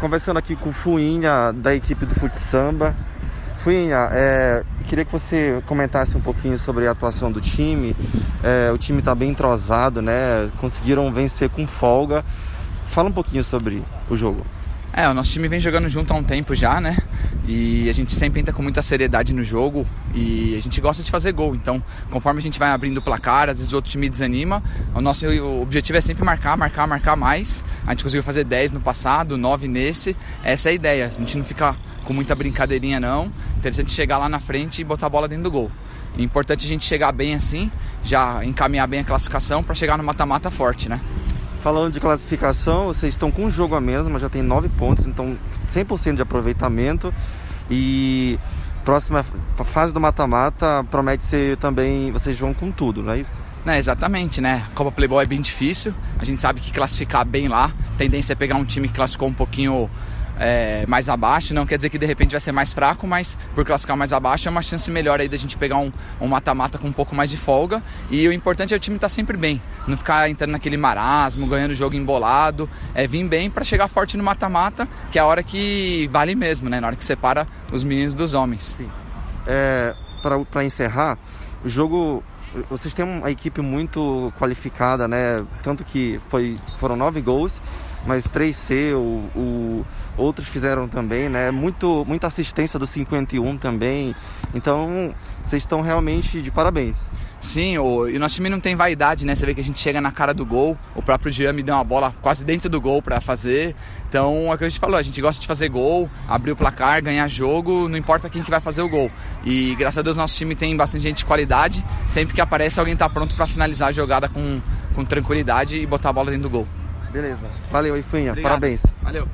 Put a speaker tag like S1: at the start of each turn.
S1: conversando aqui com o Fuinha, da equipe do Fute Samba. Fuinha, é, queria que você comentasse um pouquinho sobre a atuação do time. É, o time está bem entrosado, né? Conseguiram vencer com folga. Fala um pouquinho sobre o jogo.
S2: É, o nosso time vem jogando junto há um tempo já, né? E a gente sempre entra com muita seriedade no jogo e a gente gosta de fazer gol. Então, conforme a gente vai abrindo o placar, às vezes o outro time desanima. O nosso objetivo é sempre marcar, marcar, marcar mais. A gente conseguiu fazer 10 no passado, 9 nesse. Essa é a ideia. A gente não fica com muita brincadeirinha, não. Interessante chegar lá na frente e botar a bola dentro do gol. É importante a gente chegar bem assim, já encaminhar bem a classificação para chegar no mata-mata forte, né?
S1: Falando de classificação, vocês estão com um jogo a menos, mas já tem 9 pontos, então 100% de aproveitamento. E próxima fase do mata-mata promete ser também, vocês vão com tudo, não é isso?
S2: É, exatamente, né? Copa Playboy é bem difícil. A gente sabe que classificar bem lá, tendência é pegar um time que classificou um pouquinho é, mais abaixo, não quer dizer que de repente vai ser mais fraco, mas por classificar mais abaixo é uma chance melhor aí da gente pegar um mata-mata um com um pouco mais de folga. E o importante é o time estar tá sempre bem, não ficar entrando naquele marasmo, ganhando jogo embolado, é vir bem para chegar forte no mata-mata, que é a hora que vale mesmo, né? Na hora que separa os meninos dos homens.
S1: É, para encerrar, o jogo vocês têm uma equipe muito qualificada, né? Tanto que foi, foram nove gols mas 3C, o, o, outros fizeram também, né? Muito, muita assistência do 51 também. Então, vocês estão realmente de parabéns.
S2: Sim, o, e o nosso time não tem vaidade, né? Você vê que a gente chega na cara do gol, o próprio Jean me deu uma bola quase dentro do gol para fazer. Então, é o que a gente falou, a gente gosta de fazer gol, abrir o placar, ganhar jogo, não importa quem que vai fazer o gol. E graças a Deus nosso time tem bastante gente de qualidade, sempre que aparece alguém tá pronto para finalizar a jogada com, com tranquilidade e botar a bola dentro do gol.
S1: Beleza. Valeu, Ifinha. Parabéns.
S2: Valeu.